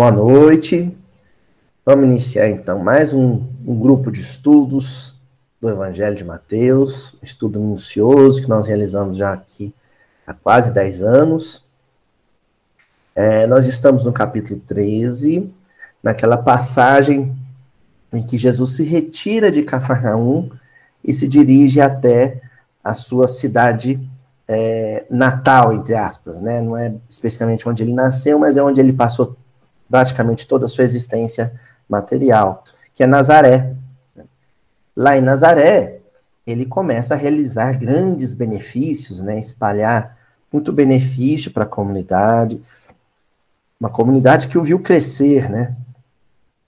Boa noite. Vamos iniciar então mais um, um, grupo de estudos do Evangelho de Mateus, estudo minucioso que nós realizamos já aqui há quase 10 anos. É, nós estamos no capítulo 13, naquela passagem em que Jesus se retira de Cafarnaum e se dirige até a sua cidade é, natal, entre aspas, né? Não é especificamente onde ele nasceu, mas é onde ele passou praticamente toda a sua existência material, que é Nazaré. Lá em Nazaré, ele começa a realizar grandes benefícios, né? Espalhar muito benefício para a comunidade, uma comunidade que o viu crescer, né?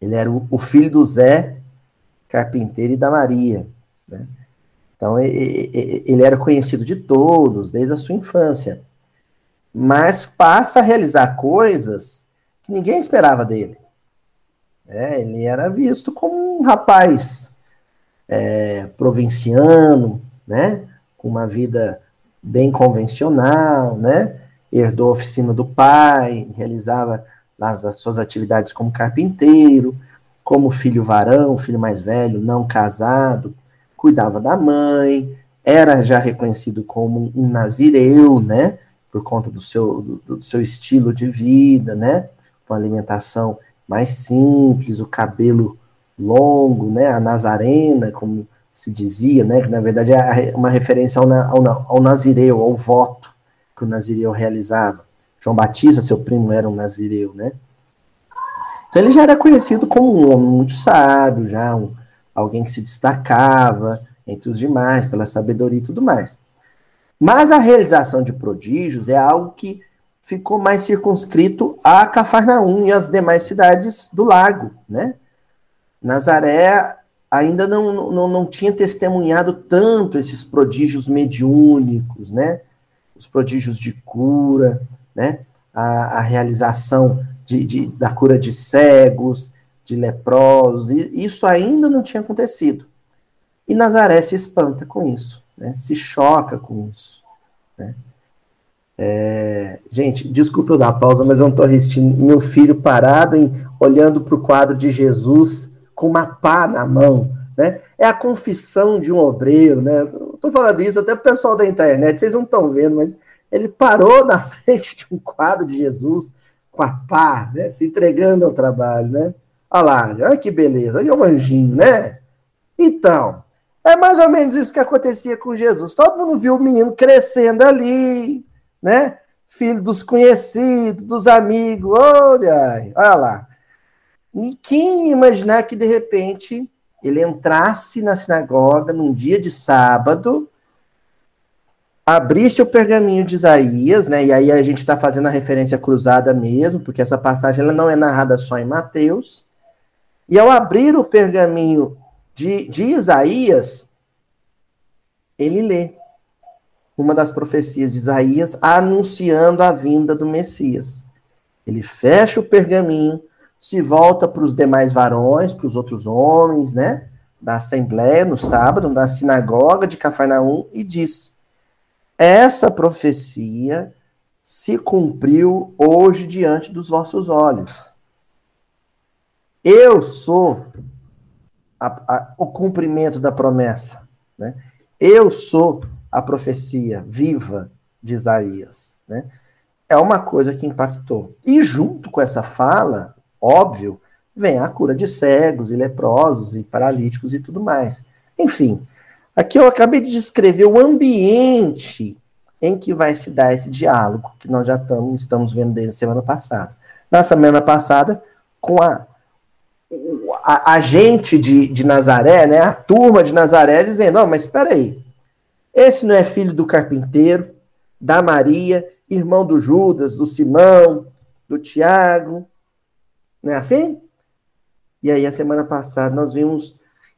Ele era o, filho do Zé, carpinteiro, e da Maria, né? Então, ele era conhecido de todos, desde a sua infância. Mas passa a realizar coisas que ninguém esperava dele. É, ele era visto como um rapaz é, provinciano, né? Com uma vida bem convencional, né? Herdou a oficina do pai, realizava as, as suas atividades como carpinteiro, como filho varão, filho mais velho, não casado, cuidava da mãe, era já reconhecido como um nazireu, né? Por conta do seu, do, do seu estilo de vida, né? Uma alimentação mais simples, o cabelo longo, né? A nazarena, como se dizia, né? Que na verdade é uma referência ao, ao, ao nazireu, ao voto que o nazireu realizava. João Batista, seu primo, era um nazireu, né? Então ele já era conhecido como um homem muito sábio, já um, alguém que se destacava entre os demais pela sabedoria e tudo mais. Mas a realização de prodígios é algo que ficou mais circunscrito a Cafarnaum e as demais cidades do lago, né? Nazaré ainda não, não, não tinha testemunhado tanto esses prodígios mediúnicos, né? Os prodígios de cura, né? A, a realização de, de, da cura de cegos, de leprosos, e isso ainda não tinha acontecido. E Nazaré se espanta com isso, né? se choca com isso. Né? É, gente, desculpe eu dar pausa, mas eu não estou resistindo. Meu filho parado, em, olhando para o quadro de Jesus com uma pá na mão. Né? É a confissão de um obreiro. Né? Estou falando isso até para o pessoal da internet, vocês não estão vendo, mas ele parou na frente de um quadro de Jesus com a pá, né? se entregando ao trabalho. Né? Olha lá, olha que beleza, olha o anjinho, né? Então, é mais ou menos isso que acontecia com Jesus. Todo mundo viu o menino crescendo ali, né? Filho dos conhecidos, dos amigos. Olha, olha lá. E quem imaginar que de repente ele entrasse na sinagoga num dia de sábado, abrisse o pergaminho de Isaías, né? E aí a gente está fazendo a referência cruzada mesmo, porque essa passagem ela não é narrada só em Mateus. E ao abrir o pergaminho de, de Isaías, ele lê uma das profecias de Isaías anunciando a vinda do Messias. Ele fecha o pergaminho, se volta para os demais varões, para os outros homens, né? Da assembleia no sábado, na sinagoga de Cafarnaum, e diz: Essa profecia se cumpriu hoje diante dos vossos olhos. Eu sou a, a, o cumprimento da promessa. Né? Eu sou a profecia viva de Isaías. Né? É uma coisa que impactou. E junto com essa fala, óbvio, vem a cura de cegos e leprosos e paralíticos e tudo mais. Enfim, aqui eu acabei de descrever o ambiente em que vai se dar esse diálogo que nós já tamo, estamos vendo desde semana passada. Na semana passada, com a a, a, gente de, de Nazaré, né, a turma de Nazaré, dizendo: Não, mas espera aí, esse não é filho do carpinteiro, da Maria, irmão do Judas, do Simão, do Tiago, não é assim? E aí, a semana passada, nós vimos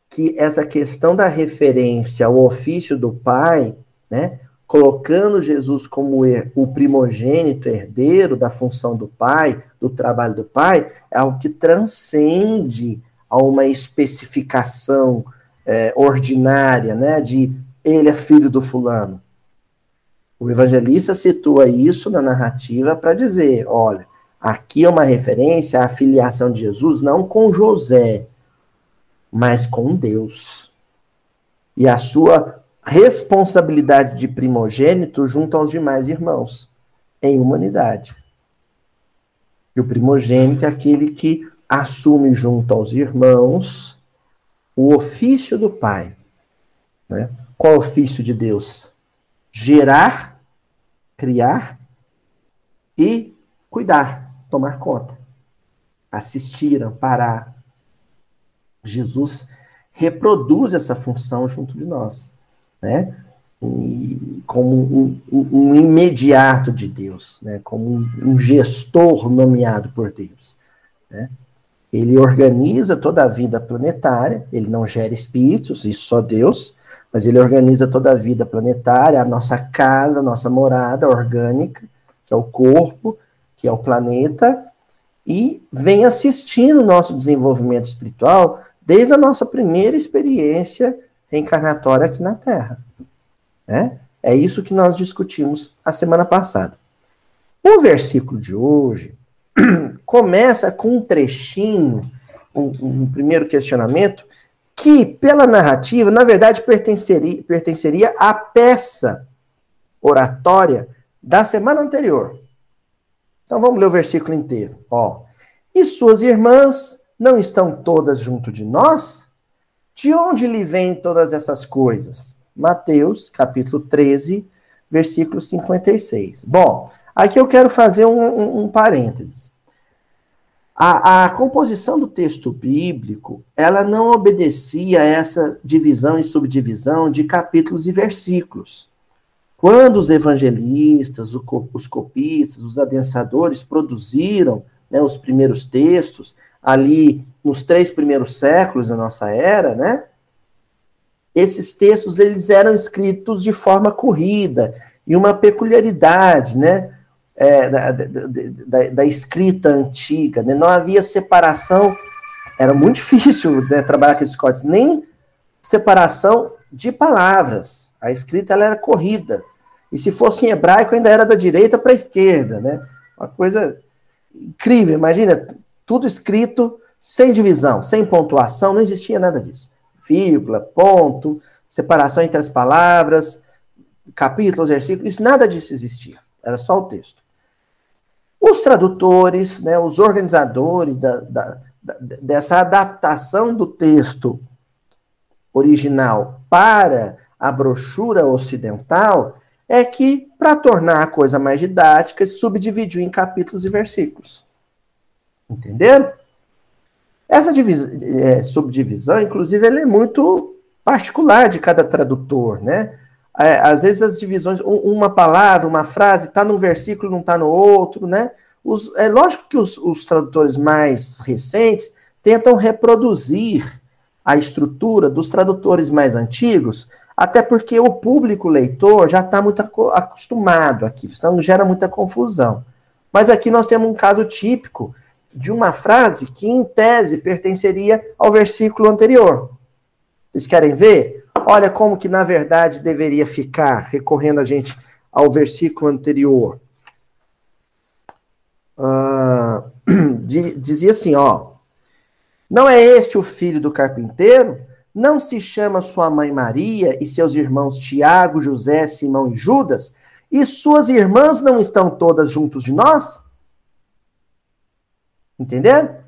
que essa questão da referência ao ofício do pai, né, colocando Jesus como o primogênito herdeiro da função do pai, do trabalho do pai, é algo que transcende a uma especificação é, ordinária, né, de ele é filho do fulano. O evangelista situa isso na narrativa para dizer, olha, Aqui é uma referência à filiação de Jesus não com José, mas com Deus. E a sua responsabilidade de primogênito junto aos demais irmãos, em humanidade. E o primogênito é aquele que assume junto aos irmãos o ofício do pai. Né? Qual é o ofício de Deus? Gerar, criar e cuidar, tomar conta, assistir, amparar. Jesus reproduz essa função junto de nós, né? E, como um, um, um, imediato de Deus, né? Como um, um gestor nomeado por Deus, né? Ele organiza toda a vida planetária, ele não gera espíritos, isso só Deus, mas ele organiza toda a vida planetária, a nossa casa, a nossa morada orgânica, que é o corpo, que é o planeta, e vem assistindo o nosso desenvolvimento espiritual desde a nossa primeira experiência reencarnatória aqui na Terra. Né? É isso que nós discutimos a semana passada. O versículo de hoje começa com um trechinho, um, um, primeiro questionamento, que, pela narrativa, na verdade pertenceria, pertenceria à peça oratória da semana anterior. Então vamos ler o versículo inteiro. Ó. E suas irmãs não estão todas junto de nós? De onde lhe vêm todas essas coisas? Mateus, capítulo 13, versículo 56. Bom, Aqui eu quero fazer um, um, um parênteses. A, a, composição do texto bíblico, ela não obedecia a essa divisão e subdivisão de capítulos e versículos. Quando os evangelistas, os copistas, os adensadores produziram né, os primeiros textos, ali nos três primeiros séculos da nossa era, né? Esses textos eles eram escritos de forma corrida e uma peculiaridade, né? É, da, da, da, escrita antiga, né? não havia separação, era muito difícil né, trabalhar com esses códigos, nem separação de palavras. A escrita ela era corrida. E se fosse em hebraico, ainda era da direita para a esquerda, né? Uma coisa incrível, imagina, tudo escrito sem divisão, sem pontuação, não existia nada disso. Vírgula, ponto, separação entre as palavras, capítulos, versículos, nada disso existia. Era só o texto. Os tradutores, né, os organizadores da, da, da, dessa adaptação do texto original para a brochura ocidental é que, para tornar a coisa mais didática, subdividiu em capítulos e versículos. Entenderam? Essa é, subdivisão, inclusive, ela é muito particular de cada tradutor, né? É, às vezes as divisões, uma palavra, uma frase, está num versículo, não está no outro, né? Os, é lógico que os, os tradutores mais recentes tentam reproduzir a estrutura dos tradutores mais antigos, até porque o público leitor já está muito acostumado aqui, então gera muita confusão. Mas aqui nós temos um caso típico de uma frase que, em tese, pertenceria ao versículo anterior. Vocês querem ver? Olha como que na verdade deveria ficar, recorrendo a gente ao versículo anterior. Uh, dizia assim, ó. Não é este o filho do carpinteiro? Não se chama sua mãe Maria e seus irmãos Tiago, José, Simão e Judas? E suas irmãs não estão todas juntos de nós? Entenderam?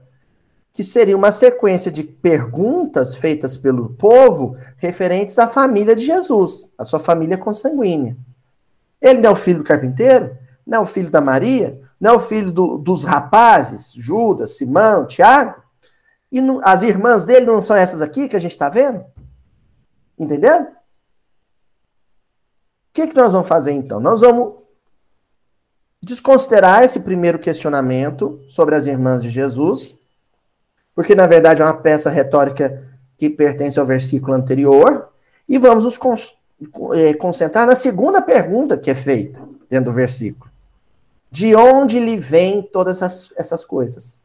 Que seria uma sequência de perguntas feitas pelo povo referentes à família de Jesus, a sua família consanguínea. Ele não é o filho do carpinteiro? Não é o filho da Maria? Não é o filho do, dos rapazes, Judas, Simão, Tiago? E não, as irmãs dele não são essas aqui que a gente está vendo? Entendeu? O que, que nós vamos fazer então? Nós vamos desconsiderar esse primeiro questionamento sobre as irmãs de Jesus porque na verdade é uma peça retórica que pertence ao versículo anterior, e vamos nos é, concentrar na segunda pergunta que é feita dentro do versículo. De onde lhe vêm todas essas, essas coisas?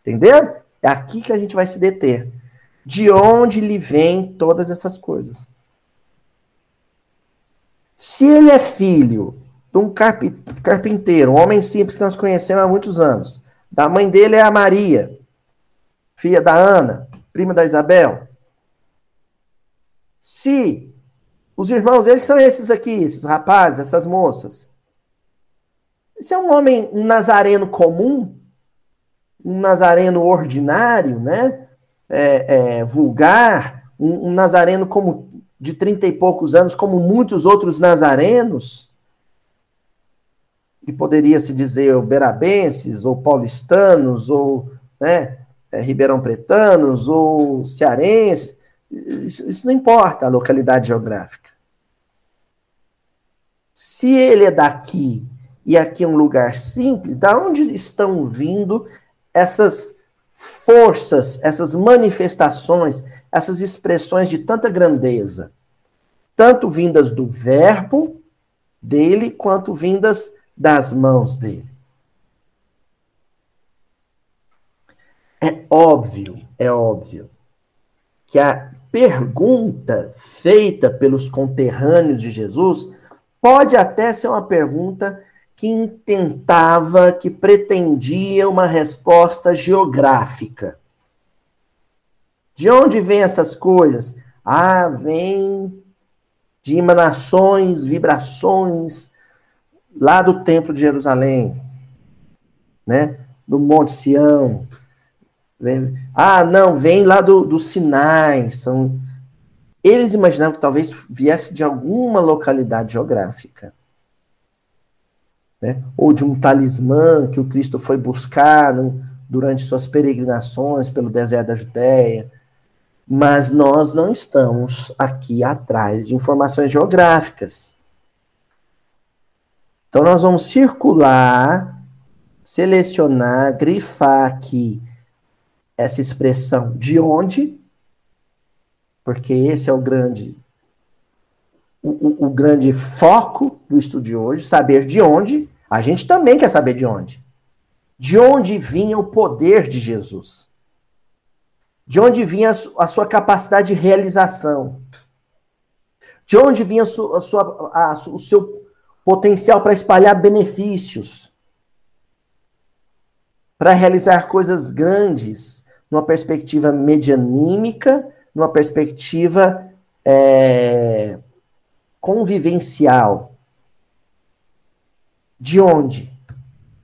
Entenderam? É aqui que a gente vai se deter. De onde lhe vêm todas essas coisas? Se ele é filho de um carpinteiro, um homem simples que nós conhecemos há muitos anos. Da mãe dele é a Maria, filha da Ana, prima da Isabel. Se os irmãos eles são esses aqui, esses rapazes, essas moças. Se é um homem, um nazareno comum, um nazareno ordinário, né? É, é, vulgar, um, um nazareno como de trinta e poucos anos, como muitos outros nazarenos, e poderia se dizer berabenses, ou paulistanos, ou né, é, ribeirão pretanos, ou cearenses, isso, isso não importa a localidade geográfica. Se ele é daqui e aqui é um lugar simples, da onde estão vindo essas forças, essas manifestações, essas expressões de tanta grandeza? Tanto vindas do verbo dele, quanto vindas das mãos dele. É óbvio, é óbvio que a pergunta feita pelos conterrâneos de Jesus pode até ser uma pergunta que intentava, que pretendia uma resposta geográfica. De onde vêm essas coisas? Ah, vem de emanações, vibrações lá do Templo de Jerusalém, né? Do Monte Sião, Vem, ah, não, vem lá do, do Sinai. São... Eles imaginavam que talvez viesse de alguma localidade geográfica. Né? Ou de um talismã que o Cristo foi buscar no, durante suas peregrinações pelo deserto da Judéia. Mas nós não estamos aqui atrás de informações geográficas. Então, nós vamos circular, selecionar, grifar aqui essa expressão de onde, porque esse é o grande o, o, o, grande foco do estudo de hoje, saber de onde. A gente também quer saber de onde. De onde vinha o poder de Jesus? De onde vinha a, sua capacidade de realização? De onde vinha a sua, a sua, a, o seu potencial para espalhar benefícios? Para realizar coisas grandes? numa perspectiva medianímica, numa perspectiva é, convivencial. De onde?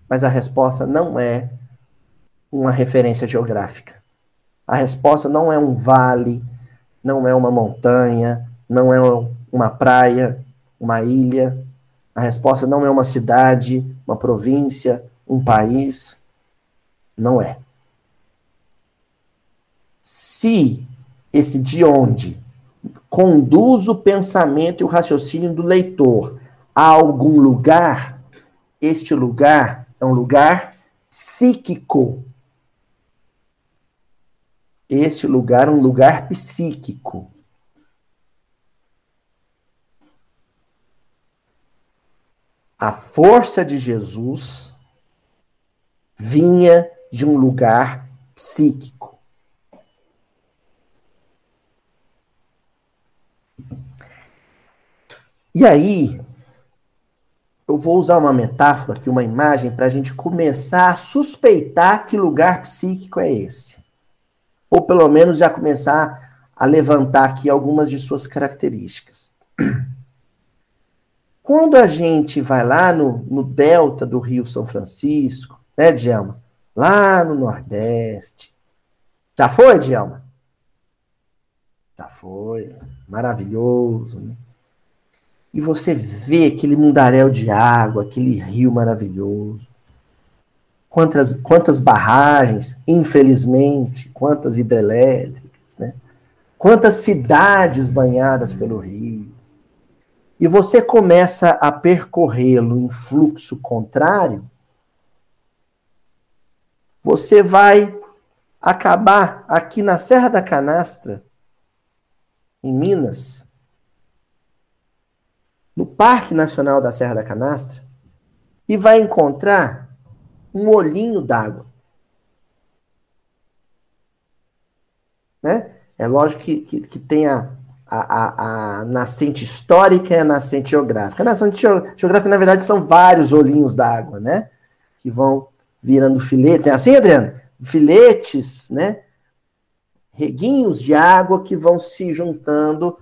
Mas a resposta não é uma referência geográfica. A resposta não é um vale, não é uma montanha, não é uma praia, uma ilha. A resposta não é uma cidade, uma província, um país. Não é se esse de onde conduz o pensamento e o raciocínio do leitor a algum lugar, este lugar é um lugar psíquico. Este lugar é um lugar psíquico. A força de Jesus vinha de um lugar psíquico. E aí, eu vou usar uma metáfora aqui, uma imagem, para a gente começar a suspeitar que lugar psíquico é esse. Ou pelo menos já começar a levantar aqui algumas de suas características. Quando a gente vai lá no, no delta do Rio São Francisco, né, Djalma? Lá no Nordeste. Já foi, Djalma? Já foi. Maravilhoso, né? e você vê aquele mundaréu de água, aquele rio maravilhoso. Quantas, quantas barragens, infelizmente, quantas hidrelétricas, né? Quantas cidades banhadas pelo rio. E você começa a percorrê-lo em fluxo contrário, você vai acabar aqui na Serra da Canastra, em Minas, no Parque Nacional da Serra da Canastra e vai encontrar um olhinho d'água. Né? É lógico que, que, que tem a, a, a, nascente histórica e a nascente geográfica. A nascente geográfica, na verdade, são vários olhinhos d'água, né? Que vão virando filetes. É assim, Adriano? Filetes, né? Reguinhos de água que vão se juntando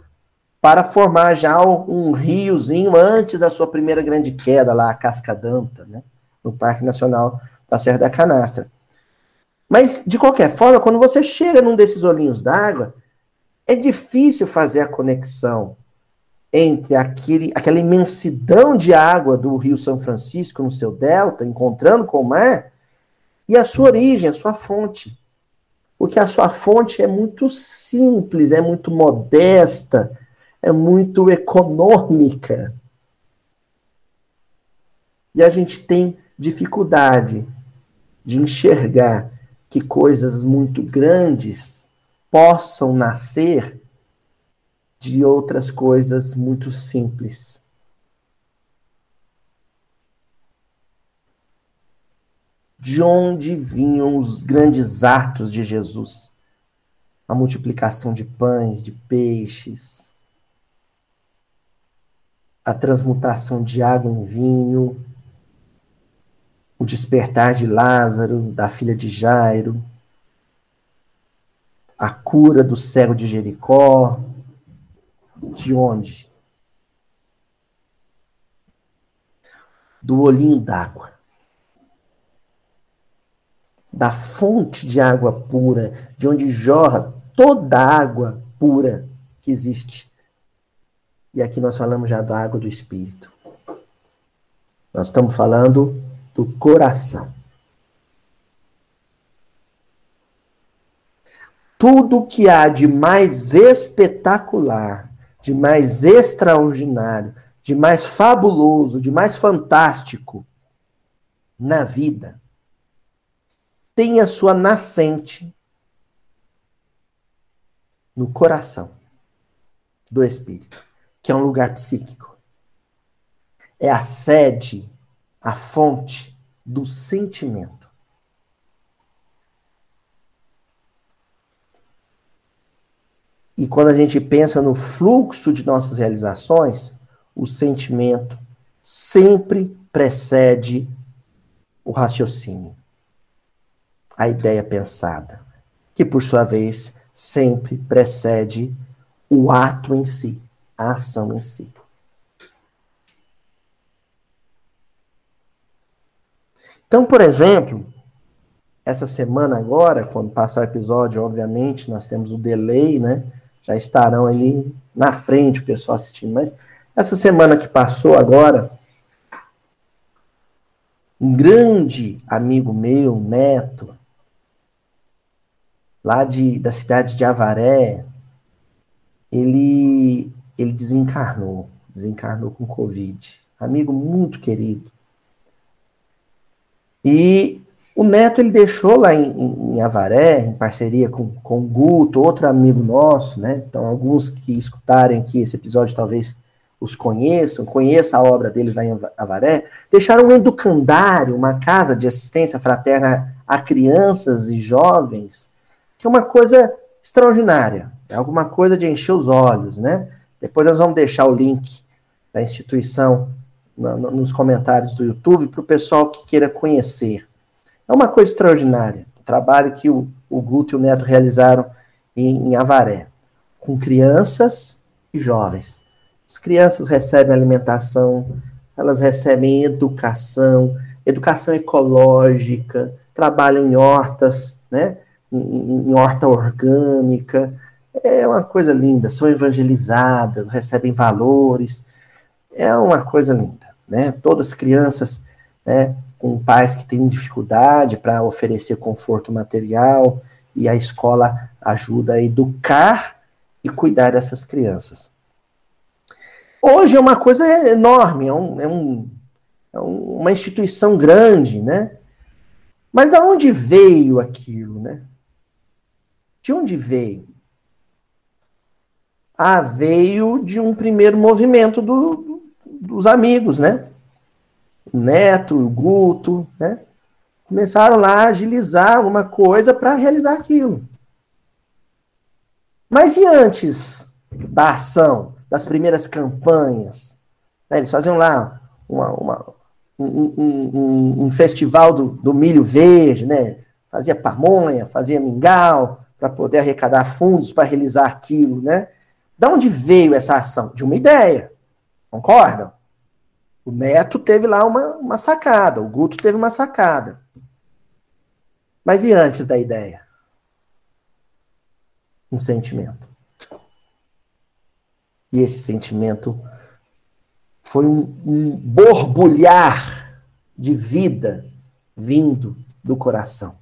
para formar já um riozinho antes da sua primeira grande queda lá, a Cascadanta, né? No Parque Nacional da Serra da Canastra. Mas, de qualquer forma, quando você chega num desses olhinhos d'água, é difícil fazer a conexão entre aquele, aquela imensidão de água do Rio São Francisco no seu delta, encontrando com o mar, e a sua origem, a sua fonte. Porque a sua fonte é muito simples, é muito modesta, é muito econômica. E a gente tem dificuldade de enxergar que coisas muito grandes possam nascer de outras coisas muito simples. De onde vinham os grandes atos de Jesus? A multiplicação de pães, de peixes, a transmutação de água em vinho, o despertar de Lázaro, da filha de Jairo, a cura do cego de Jericó. De onde? Do olhinho d'água. Da fonte de água pura, de onde jorra toda a água pura que existe. E aqui nós falamos já da água do Espírito. Nós estamos falando do coração. Tudo que há de mais espetacular, de mais extraordinário, de mais fabuloso, de mais fantástico na vida, tem a sua nascente no coração do espírito, que é um lugar psíquico. É a sede, a fonte do sentimento. E quando a gente pensa no fluxo de nossas realizações, o sentimento sempre precede o raciocínio, a ideia pensada, que por sua vez sempre precede o ato em si, a ação em si. Então, por exemplo, essa semana agora, quando passar o episódio, obviamente, nós temos o delay, né? Já estarão ali na frente o pessoal assistindo. Mas essa semana que passou agora, um grande amigo meu, neto, lá de, da cidade de Avaré, ele, ele desencarnou, desencarnou com Covid. Amigo muito querido. E o Neto ele deixou lá em, em, Avaré, em parceria com, com o Guto, outro amigo nosso, né? Então, alguns que escutarem aqui esse episódio talvez os conheçam, conheçam a obra deles lá em Avaré, deixaram um educandário, uma casa de assistência fraterna a crianças e jovens, que é uma coisa extraordinária, é alguma coisa de encher os olhos, né? Depois nós vamos deixar o link da instituição nos comentários do YouTube para o pessoal que queira conhecer. É uma coisa extraordinária. O trabalho que o, o Guto e o Neto realizaram em, em Avaré, com crianças e jovens. As crianças recebem alimentação, elas recebem educação, educação ecológica, trabalham em hortas, né? Em, em, horta orgânica. É uma coisa linda, são evangelizadas, recebem valores. É uma coisa linda, né? Todas as crianças, né? Com pais que têm dificuldade para oferecer conforto material, e a escola ajuda a educar e cuidar dessas crianças. Hoje é uma coisa enorme, é, um, é, um, é uma instituição grande, né? Mas de onde veio aquilo, né? De onde veio? Ah, veio de um primeiro movimento do, dos amigos, né? O Neto, o Guto, né? Começaram lá a agilizar uma coisa para realizar aquilo. Mas e antes da ação, das primeiras campanhas. Né? Eles faziam lá uma, uma, um, um, um, festival do, do, milho verde, né? Fazia pamonha, fazia mingau, para poder arrecadar fundos para realizar aquilo, né? De onde veio essa ação? De uma ideia. Concordam? O Neto teve lá uma, uma sacada, o Guto teve uma sacada. Mas e antes da ideia? Um sentimento. E esse sentimento foi um, um borbulhar de vida vindo do coração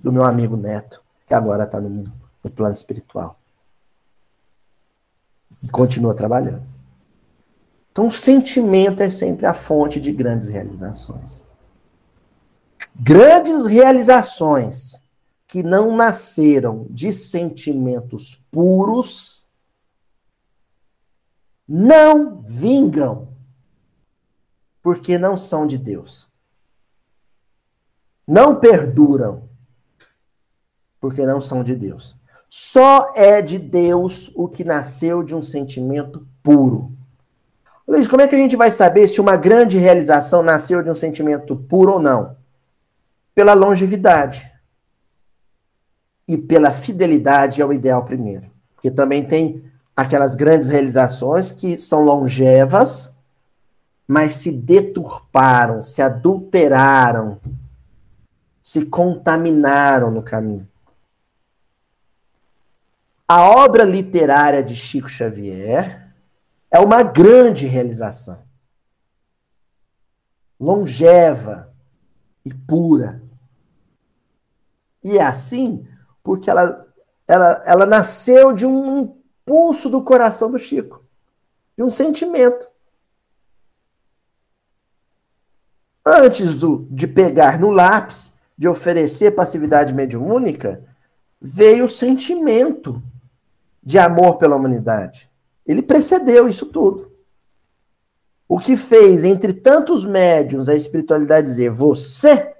do meu amigo Neto, que agora está no, no plano espiritual. E continua trabalhando. Então, o sentimento é sempre a fonte de grandes realizações. Grandes realizações que não nasceram de sentimentos puros não vingam, porque não são de Deus. Não perduram, porque não são de Deus. Só é de Deus o que nasceu de um sentimento puro. Luiz, como é que a gente vai saber se uma grande realização nasceu de um sentimento puro ou não? Pela longevidade e pela fidelidade ao ideal primeiro. Porque também tem aquelas grandes realizações que são longevas, mas se deturparam, se adulteraram, se contaminaram no caminho. A obra literária de Chico Xavier é uma grande realização. Longeva e pura. E é assim porque ela, ela, ela nasceu de um impulso do coração do Chico, de um sentimento. Antes do, de pegar no lápis, de oferecer passividade mediúnica, veio o sentimento de amor pela humanidade. Ele precedeu isso tudo. O que fez, entre tantos médiums, a espiritualidade dizer você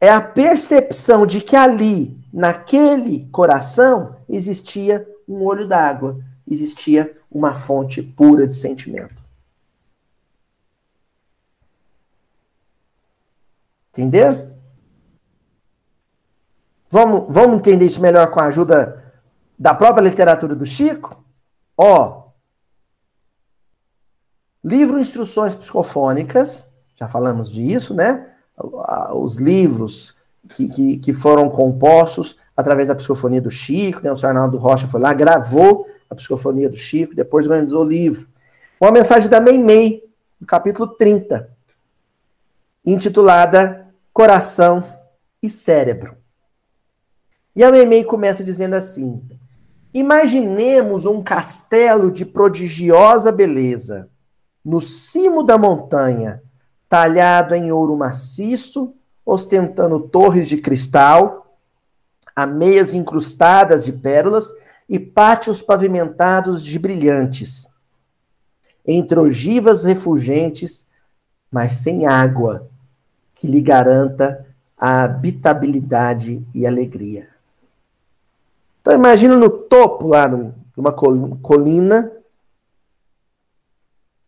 é a percepção de que ali, naquele coração, existia um olho d'água, existia uma fonte pura de sentimento. Entendeu? Vamos, vamos entender isso melhor com a ajuda da própria literatura do Chico, ó, livro Instruções Psicofônicas, já falamos disso, né? Os livros que, que, que foram compostos através da psicofonia do Chico, né? O Sr. Arnaldo Rocha foi lá, gravou a psicofonia do Chico, depois organizou o livro. Uma mensagem da Meimei, no capítulo 30, intitulada Coração e Cérebro. E a Meimei começa dizendo assim: Imaginemos um castelo de prodigiosa beleza, no cimo da montanha, talhado em ouro maciço, ostentando torres de cristal, ameias incrustadas de pérolas e pátios pavimentados de brilhantes. Entre ogivas refulgentes, mas sem água, que lhe garanta a habitabilidade e alegria. Então imagina no topo lá, numa colina,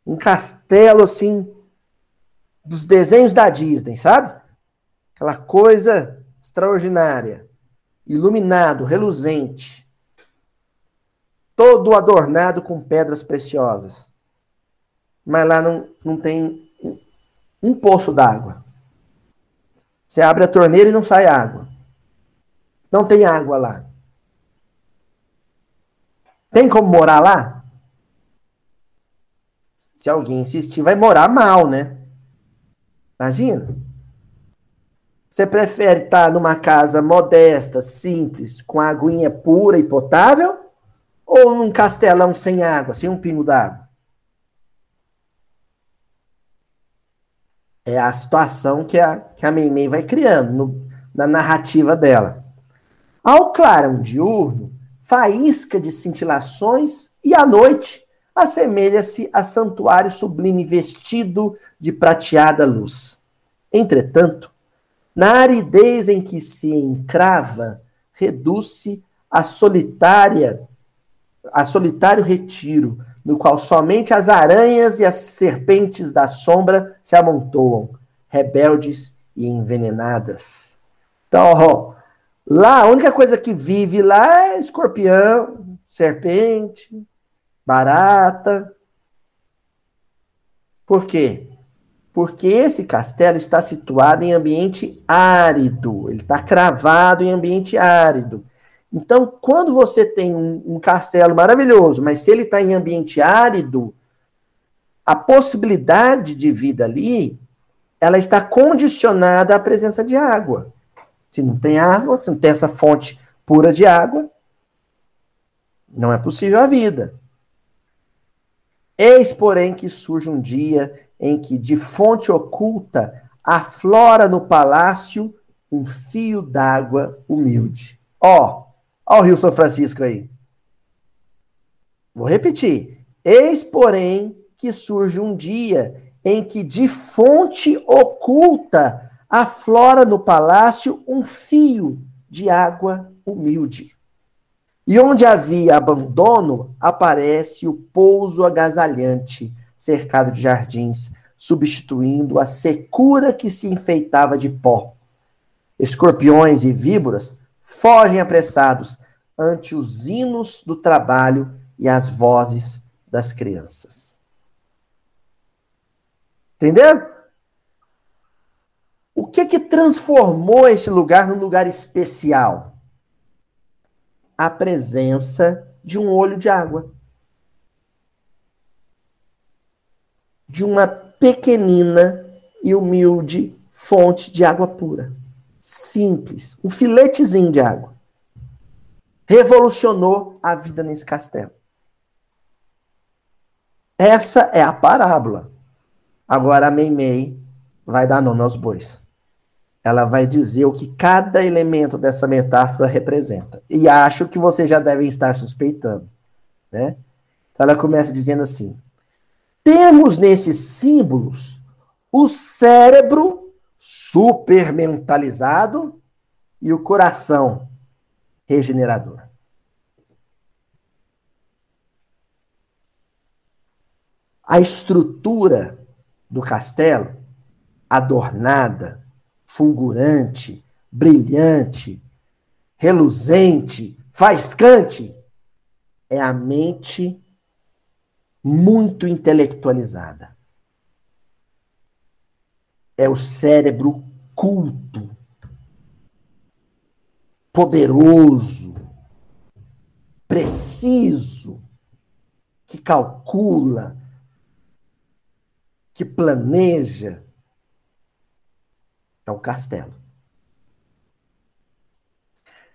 um castelo assim dos desenhos da Disney, sabe? Aquela coisa extraordinária, iluminado, reluzente, todo adornado com pedras preciosas. Mas lá não, não tem um, um poço d'água. Você abre a torneira e não sai água. Não tem água lá. Tem como morar lá? Se alguém insistir, vai morar mal, né? Imagina. Você prefere estar numa casa modesta, simples, com aguinha pura e potável? Ou num castelão sem água, sem um pingo d'água? É a situação que a, que a Meimei vai criando no, na narrativa dela. Ao clarão diurno, faísca de cintilações, e à noite assemelha-se a santuário sublime vestido de prateada luz. Entretanto, na aridez em que se encrava, reduz-se a solitária, a solitário retiro, no qual somente as aranhas e as serpentes da sombra se amontoam, rebeldes e envenenadas. Então, ó, lá a única coisa que vive lá é escorpião, serpente, barata. Por quê? Porque esse castelo está situado em ambiente árido, ele está cravado em ambiente árido. Então, quando você tem um, um castelo maravilhoso, mas se ele está em ambiente árido, a possibilidade de vida ali, ela está condicionada à presença de água. Se não tem água, se não tem essa fonte pura de água, não é possível a vida. Eis, porém, que surge um dia em que, de fonte oculta, aflora no palácio um fio d'água humilde. Ó, ó o Rio São Francisco aí. Vou repetir. Eis, porém, que surge um dia em que, de fonte oculta, aflora no palácio um fio de água humilde. E onde havia abandono, aparece o pouso agasalhante, cercado de jardins, substituindo a secura que se enfeitava de pó. Escorpiões e víboras fogem apressados ante os hinos do trabalho e as vozes das crianças. Entenderam? O que que transformou esse lugar num lugar especial? a presença de um olho de água. De uma pequenina e humilde fonte de água pura. Simples. Um filetezinho de água. Revolucionou a vida nesse castelo. Essa é a parábola. Agora a Meimei vai dar nome aos bois ela vai dizer o que cada elemento dessa metáfora representa. E acho que vocês já devem estar suspeitando, né? Então ela começa dizendo assim: temos nesses símbolos o cérebro supermentalizado e o coração regenerador. A estrutura do castelo, adornada, fulgurante, brilhante, reluzente, faiscante, é a mente muito intelectualizada. É o cérebro culto, poderoso, preciso, que calcula, que planeja, é o castelo.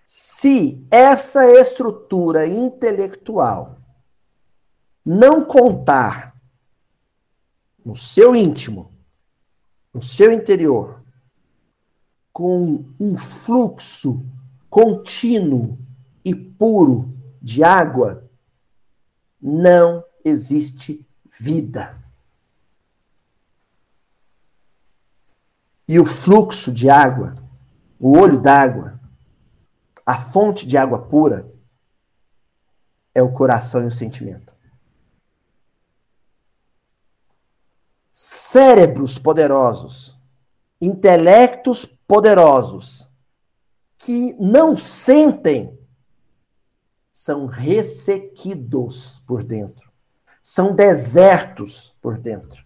Se essa estrutura intelectual não contar no seu íntimo, no seu interior, com um fluxo contínuo e puro de água, não existe vida. E o fluxo de água, o olho d'água, a fonte de água pura, é o coração e o sentimento. Cérebros poderosos, intelectos poderosos, que não sentem, são ressequidos por dentro, são desertos por dentro,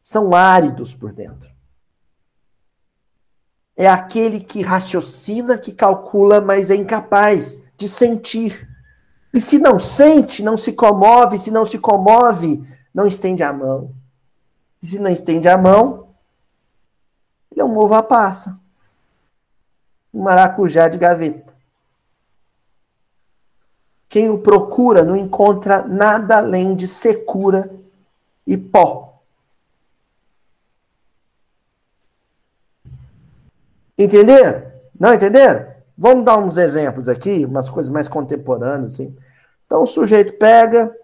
são áridos por dentro é aquele que raciocina, que calcula, mas é incapaz de sentir. E se não sente, não se comove, se não se comove, não estende a mão. E se não estende a mão, ele é um uva passa. Um maracujá de gaveta. Quem o procura não encontra nada além de secura e pó. Entenderam? Não entenderam? Vamos dar uns exemplos aqui, umas coisas mais contemporâneas, assim. Então o sujeito pega,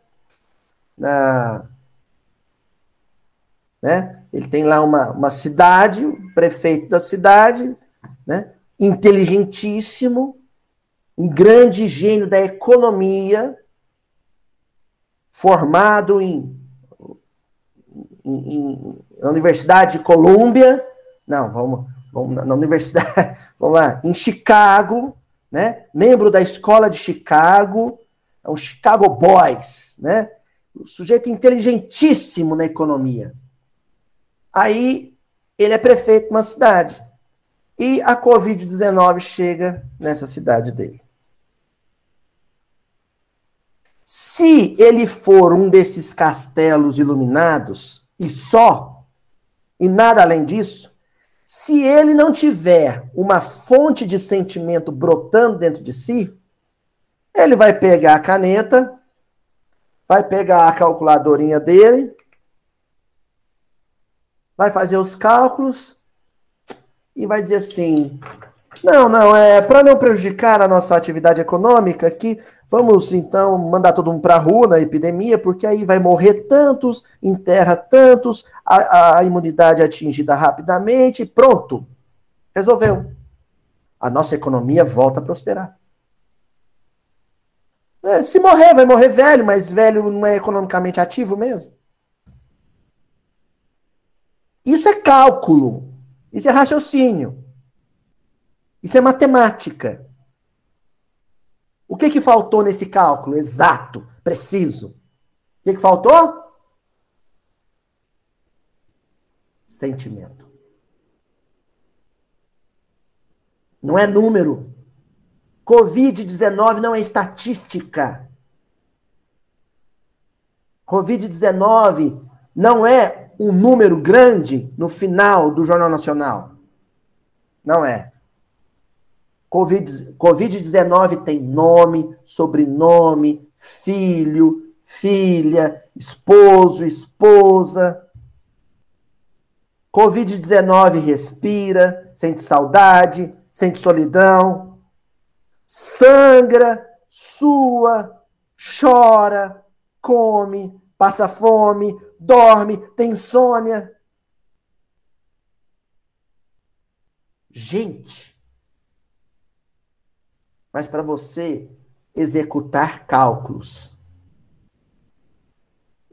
na, né? Ele tem lá uma, uma cidade, o prefeito da cidade, né? Inteligentíssimo, um grande gênio da economia, formado em, em, em na Universidade de Colômbia, não, vamos, vamos na, na Universidade, vamos lá, em Chicago, né? Membro da escola de Chicago, é um Chicago Boys, né? Um sujeito inteligentíssimo na economia. Aí ele é prefeito de uma cidade. E a Covid-19 chega nessa cidade dele. Se ele for um desses castelos iluminados, e só, e nada além disso, se ele não tiver uma fonte de sentimento brotando dentro de si, ele vai pegar a caneta, vai pegar a calculadorinha dele, vai fazer os cálculos e vai dizer assim: não, não, é para não prejudicar a nossa atividade econômica aqui, vamos então mandar todo mundo para a rua na epidemia, porque aí vai morrer tantos, enterra tantos, a, a imunidade é atingida rapidamente, pronto. Resolveu. A nossa economia volta a prosperar. É, se morrer, vai morrer velho, mas velho não é economicamente ativo mesmo. Isso é cálculo. Isso é raciocínio. Isso é matemática. O que, que faltou nesse cálculo exato, preciso? O que, que faltou? Sentimento. Não é número. Covid-19 não é estatística. Covid-19 não é um número grande no final do Jornal Nacional. Não é. Covid-19 COVID tem nome, sobrenome, filho, filha, esposo, esposa. Covid-19 respira, sente saudade, sente solidão, sangra, sua, chora, come, passa fome, dorme, tem insônia. Gente, mas para você executar cálculos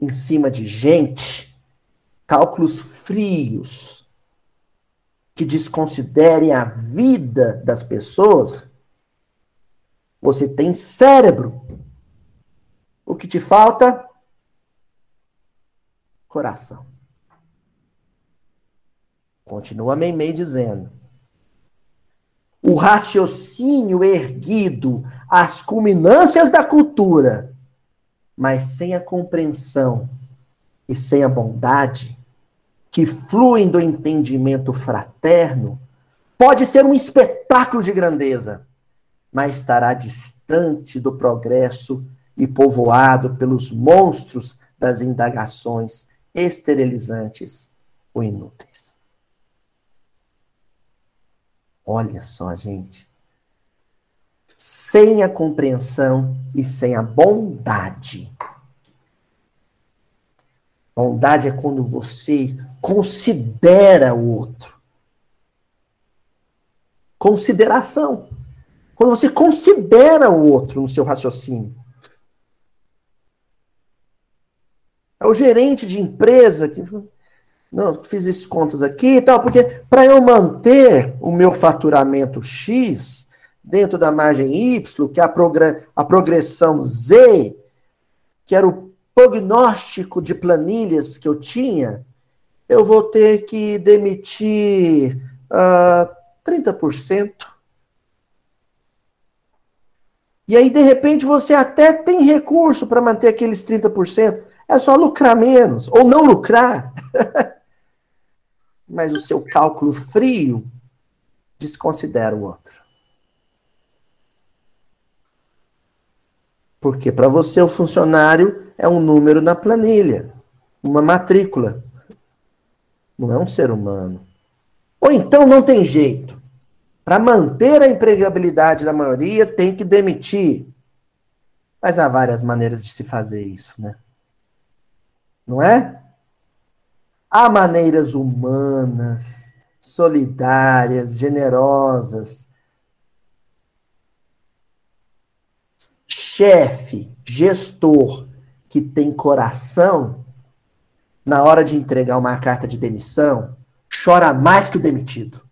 em cima de gente, cálculos frios, que desconsiderem a vida das pessoas, você tem cérebro. O que te falta? Coração. Continua Meimei dizendo. O raciocínio erguido às culminâncias da cultura, mas sem a compreensão e sem a bondade que fluem do entendimento fraterno, pode ser um espetáculo de grandeza mas estará distante do progresso e povoado pelos monstros das indagações esterilizantes ou inúteis. Olha só, gente. Sem a compreensão e sem a bondade. Bondade é quando você considera o outro. Consideração. Quando você considera o outro no seu raciocínio. É o gerente de empresa que. Não, fiz essas contas aqui e tal, porque para eu manter o meu faturamento X dentro da margem Y, que é a, a progressão Z, que era o prognóstico de planilhas que eu tinha, eu vou ter que demitir uh, ah, 30%. E aí, de repente, você até tem recurso para manter aqueles 30%. É só lucrar menos, ou não lucrar. Mas o seu cálculo frio desconsidera o outro. Porque para você o funcionário é um número na planilha, uma matrícula. Não é um ser humano. Ou então não tem jeito. Para manter a empregabilidade da maioria, tem que demitir. Mas há várias maneiras de se fazer isso, né? Não é? Há maneiras humanas, solidárias, generosas, chefe, gestor que tem coração, na hora de entregar uma carta de demissão, chora mais que o demitido.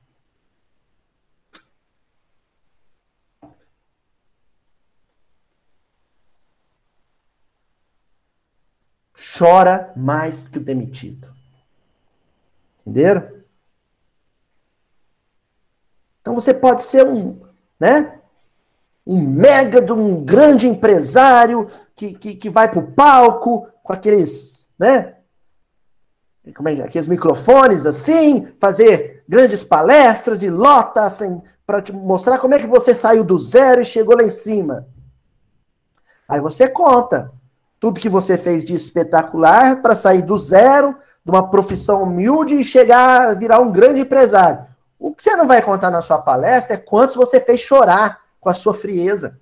Chora mais que o demitido. Entenderam? Então você pode ser um, né? Um mega de um grande empresário que, que, que vai para o palco com aqueles, né? Como é, aqueles microfones assim, fazer grandes palestras e lota assim, para te mostrar como é que você saiu do zero e chegou lá em cima. Aí você conta tudo que você fez de espetacular para sair do zero, de uma profissão humilde e chegar a virar um grande empresário. O que você não vai contar na sua palestra é quantos você fez chorar com a sua frieza.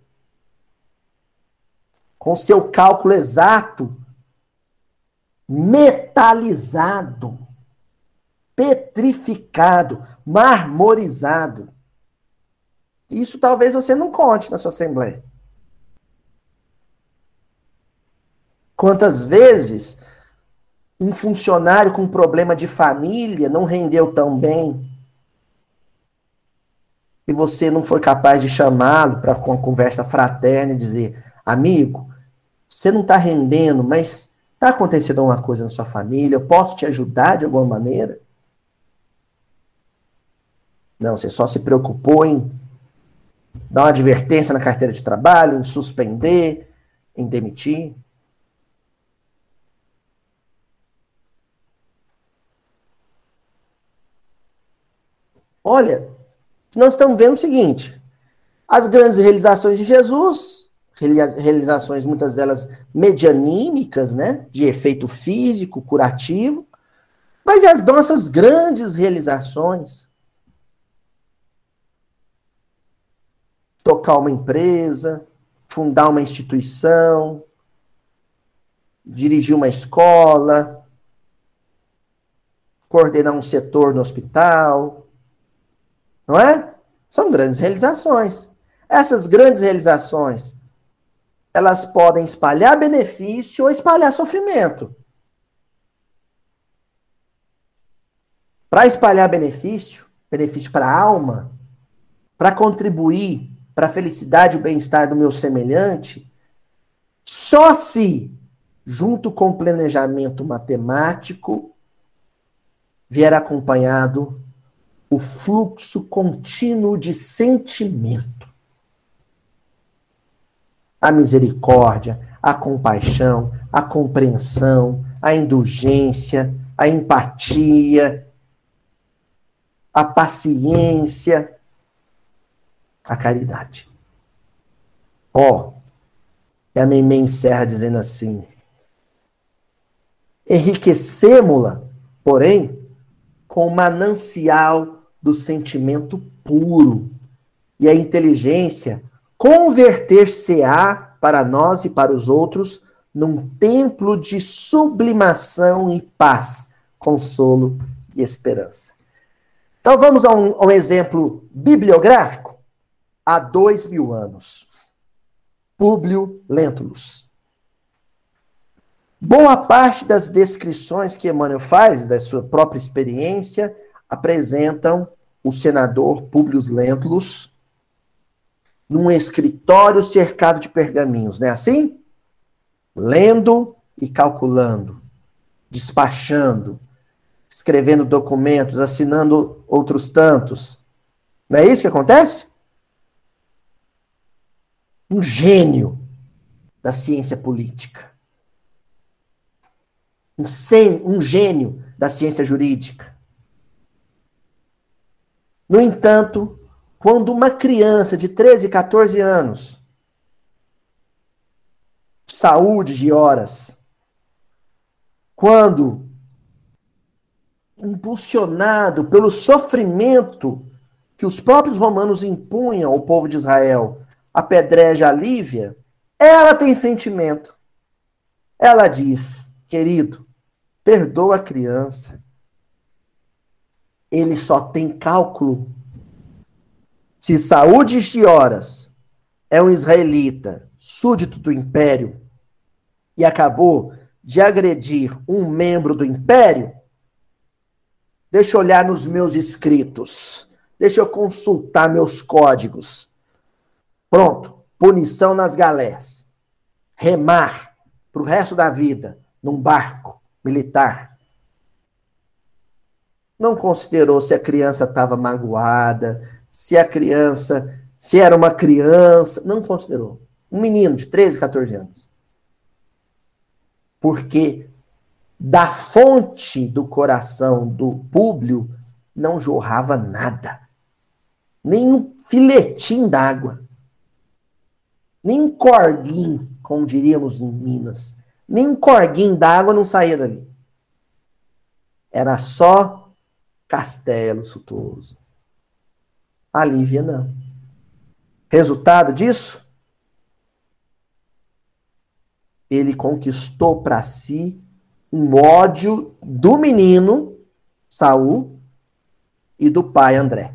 Com seu cálculo exato, metalizado, petrificado, marmorizado. Isso talvez você não conte na sua assembleia. Quantas vezes um funcionário com problema de família não rendeu tão bem e você não foi capaz de chamá-lo para uma conversa fraterna e dizer: amigo, você não está rendendo, mas está acontecendo alguma coisa na sua família, eu posso te ajudar de alguma maneira? Não, você só se preocupou em dar uma advertência na carteira de trabalho, em suspender, em demitir. Olha, nós estamos vendo o seguinte: as grandes realizações de Jesus, realizações muitas delas medianímicas, né, de efeito físico, curativo, mas as nossas grandes realizações? Tocar uma empresa, fundar uma instituição, dirigir uma escola, coordenar um setor no hospital, não é? São grandes realizações. Essas grandes realizações, elas podem espalhar benefício ou espalhar sofrimento. Para espalhar benefício, benefício para a alma, para contribuir para a felicidade e o bem-estar do meu semelhante, só se, junto com o planejamento matemático, vier acompanhado o fluxo contínuo de sentimento. A misericórdia, a compaixão, a compreensão, a indulgência, a empatia, a paciência, a caridade. Ó, oh, e a Meimei encerra dizendo assim: enriquecemos-la, porém, com manancial do sentimento puro. E a inteligência converter-se-á para nós e para os outros num templo de sublimação e paz, consolo e esperança. Então vamos a um, a um exemplo bibliográfico. Há dois mil anos. Públio Lentulus. Boa parte das descrições que Emmanuel faz da sua própria experiência apresentam o senador Publio Lentulus num escritório cercado de pergaminhos, não é assim? Lendo e calculando, despachando, escrevendo documentos, assinando outros tantos. Não é isso que acontece? Um gênio da ciência política. Um, um gênio da ciência jurídica. No entanto, quando uma criança de 13, 14 anos, saúde de horas, quando impulsionado pelo sofrimento que os próprios romanos impunham ao povo de Israel, apedreja a Lívia, ela tem sentimento. Ela diz, querido, perdoa a criança ele só tem cálculo se saúde de horas é um israelita súdito do império e acabou de agredir um membro do império, deixa eu olhar nos meus escritos, deixa eu consultar meus códigos. Pronto, punição nas galés. Remar para o resto da vida num barco militar. Não considerou se a criança estava magoada, se a criança, se era uma criança, não considerou. Um menino de 13, 14 anos. Porque da fonte do coração do Públio não jorrava nada. Nem um filetim d'água. Nem um corguinho, como diríamos em Minas. Nem um corguinho d'água não saía dali. Era só castelo sutoso. A Lívia não. Resultado disso? Ele conquistou para si um ódio do menino Saul e do pai André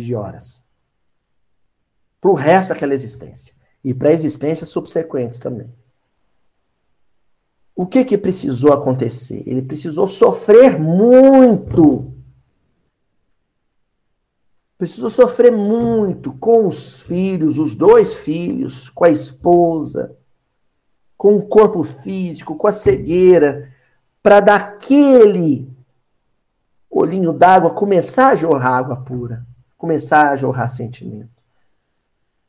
de horas. Para o resto daquela existência. E para existências subsequentes também. O que que precisou acontecer? Ele precisou sofrer muito Precisou sofrer muito com os filhos, os dois filhos, com a esposa, com o corpo físico, com a cegueira, para daquele olhinho d'água começar a jorrar água pura, começar a jorrar sentimento.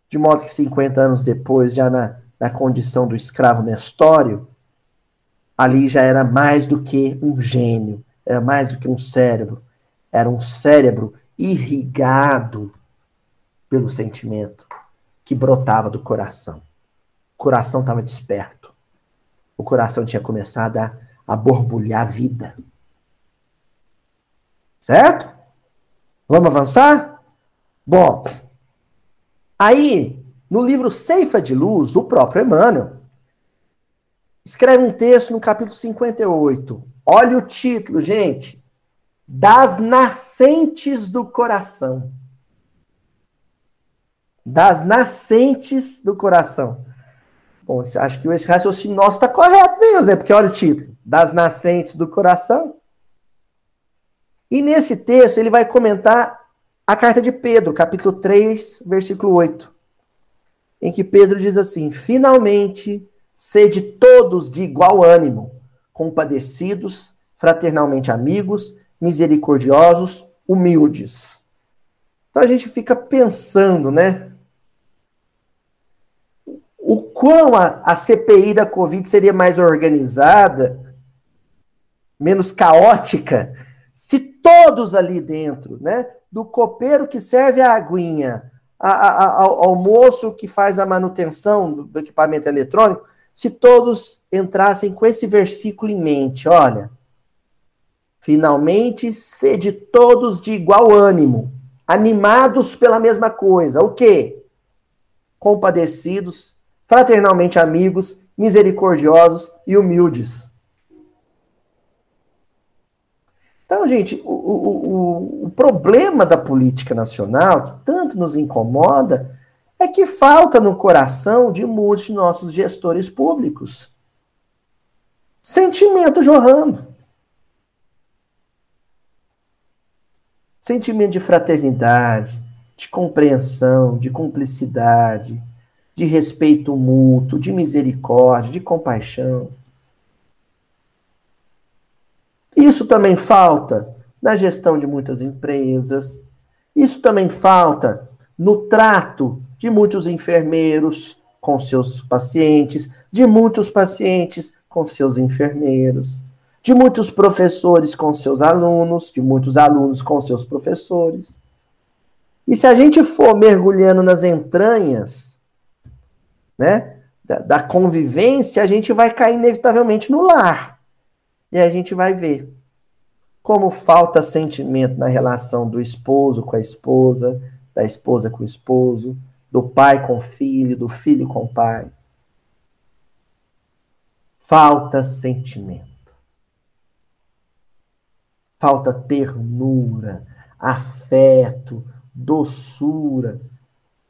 De modo que 50 anos depois, já na, na condição do escravo Nestório, ali já era mais do que um gênio, era mais do que um cérebro, era um cérebro irrigado pelo sentimento que brotava do coração. O coração estava desperto. O coração tinha começado a, a borbulhar vida. Certo? Vamos avançar? Bom, aí, no livro Ceifa de Luz, o próprio Emmanuel escreve um texto no capítulo 58. Olha o título, gente das nascentes do coração. Das nascentes do coração. Bom, acha que esse raciocínio nosso está correto mesmo, né? Porque olha o título: Das nascentes do coração. E nesse texto ele vai comentar a carta de Pedro, capítulo 3, versículo 8, em que Pedro diz assim: Finalmente, sede todos de igual ânimo, compadecidos, fraternalmente amigos, misericordiosos, humildes. Então a gente fica pensando, né? O quão a, a CPI da Covid seria mais organizada, menos caótica, se todos ali dentro, né? Do copeiro que serve a aguinha, a, a, ao, ao, moço que faz a manutenção do, do equipamento eletrônico, se todos entrassem com esse versículo em mente, olha, Finalmente, sede todos de igual ânimo, animados pela mesma coisa. O quê? Compadecidos, fraternalmente amigos, misericordiosos e humildes. Então, gente, o, o, o, o problema da política nacional, que tanto nos incomoda, é que falta no coração de muitos de nossos gestores públicos sentimento jorrando. Sentimento de fraternidade, de compreensão, de cumplicidade, de respeito mútuo, de misericórdia, de compaixão. Isso também falta na gestão de muitas empresas. Isso também falta no trato de muitos enfermeiros com seus pacientes, de muitos pacientes com seus enfermeiros de muitos professores com seus alunos, de muitos alunos com seus professores. E se a gente for mergulhando nas entranhas, né, da, da convivência, a gente vai cair inevitavelmente no lar. E a gente vai ver como falta sentimento na relação do esposo com a esposa, da esposa com o esposo, do pai com o filho, do filho com o pai. Falta sentimento falta ternura, afeto, doçura.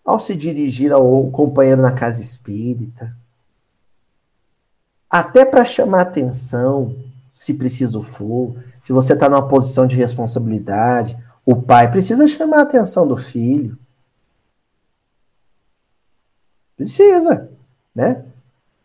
ao se dirigir ao companheiro na casa espírita, até para chamar atenção, se preciso for, se você está numa posição de responsabilidade, o pai precisa chamar a atenção do filho. Precisa, né?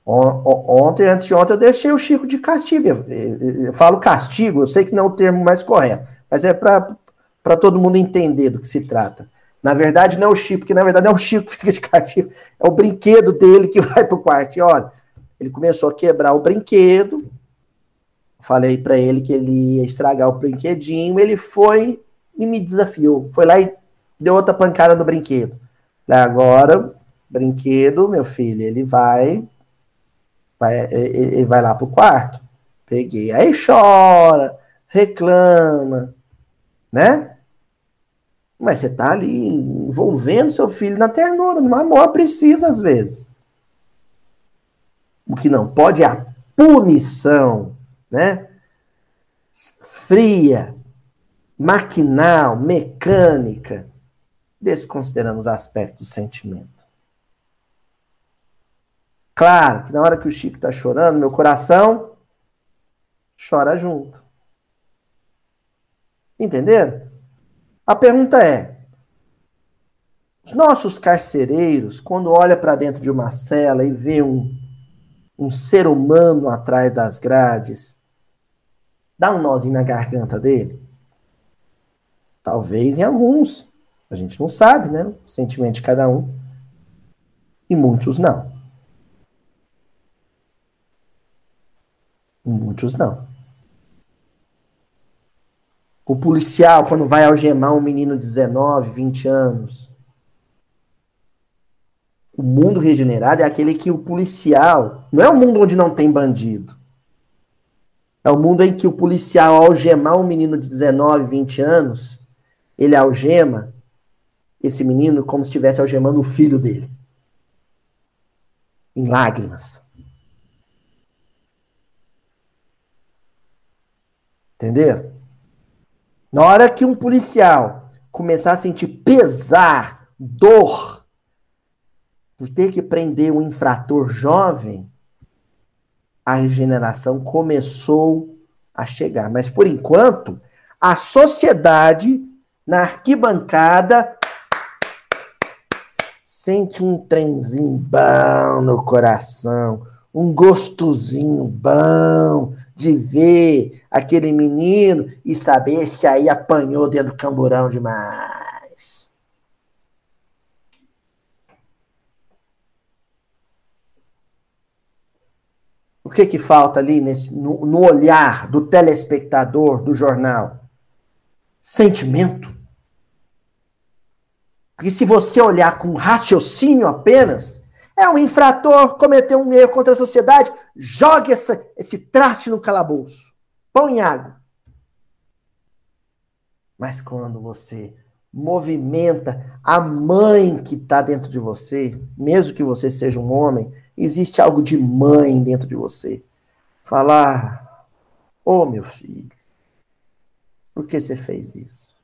Ontem, antes de ontem, eu deixei o Chico de castigo. Eu falo castigo, eu sei que não é o termo mais correto, mas é para todo mundo entender do que se trata. Na verdade, não é o Chico, porque na verdade não é o Chico que fica de castigo, é o brinquedo dele que vai para o quarto. E olha, ele começou a quebrar o brinquedo. Falei para ele que ele ia estragar o brinquedinho. Ele foi e me desafiou. Foi lá e deu outra pancada no brinquedo. Agora, brinquedo, meu filho, ele vai, vai ele vai lá pro quarto. Peguei. Aí chora, reclama, né? Mas você tá ali envolvendo seu filho na ternura, no amor precisa às vezes. O que não pode é a punição, né? Fria, maquinal, mecânica, desconsiderando os aspectos do sentimento. Claro que na hora que o Chico está chorando, meu coração chora junto. Entenderam? A pergunta é: os nossos carcereiros, quando olha para dentro de uma cela e vê um um ser humano atrás das grades, dá um nozinho na garganta dele? Talvez em alguns. A gente não sabe, né? O sentimento de cada um. E muitos não. E muitos não. O policial, quando vai algemar um menino de 19, 20 anos, o mundo regenerado é aquele que o policial. Não é um mundo onde não tem bandido. É o um mundo em que o policial, ao algemar um menino de 19, 20 anos, ele algema esse menino como se estivesse algemando o filho dele. Em lágrimas. Entenderam? Na hora que um policial começar a sentir pesar, dor, por ter que prender um infrator jovem, a regeneração começou a chegar. Mas por enquanto, a sociedade na arquibancada sente um trenzinho bom no coração, um gostosinho bom de ver aquele menino e saber se aí apanhou dentro do camburão demais. O que que falta ali nesse, no, no olhar do telespectador do jornal? Sentimento. Porque se você olhar com raciocínio apenas, é um infrator, cometeu um erro contra a sociedade, jogue essa, esse traste no calabouço. Pão em água. Mas quando você movimenta a mãe que está dentro de você, mesmo que você seja um homem, existe algo de mãe dentro de você. Falar, ô oh, meu filho, por que você fez isso?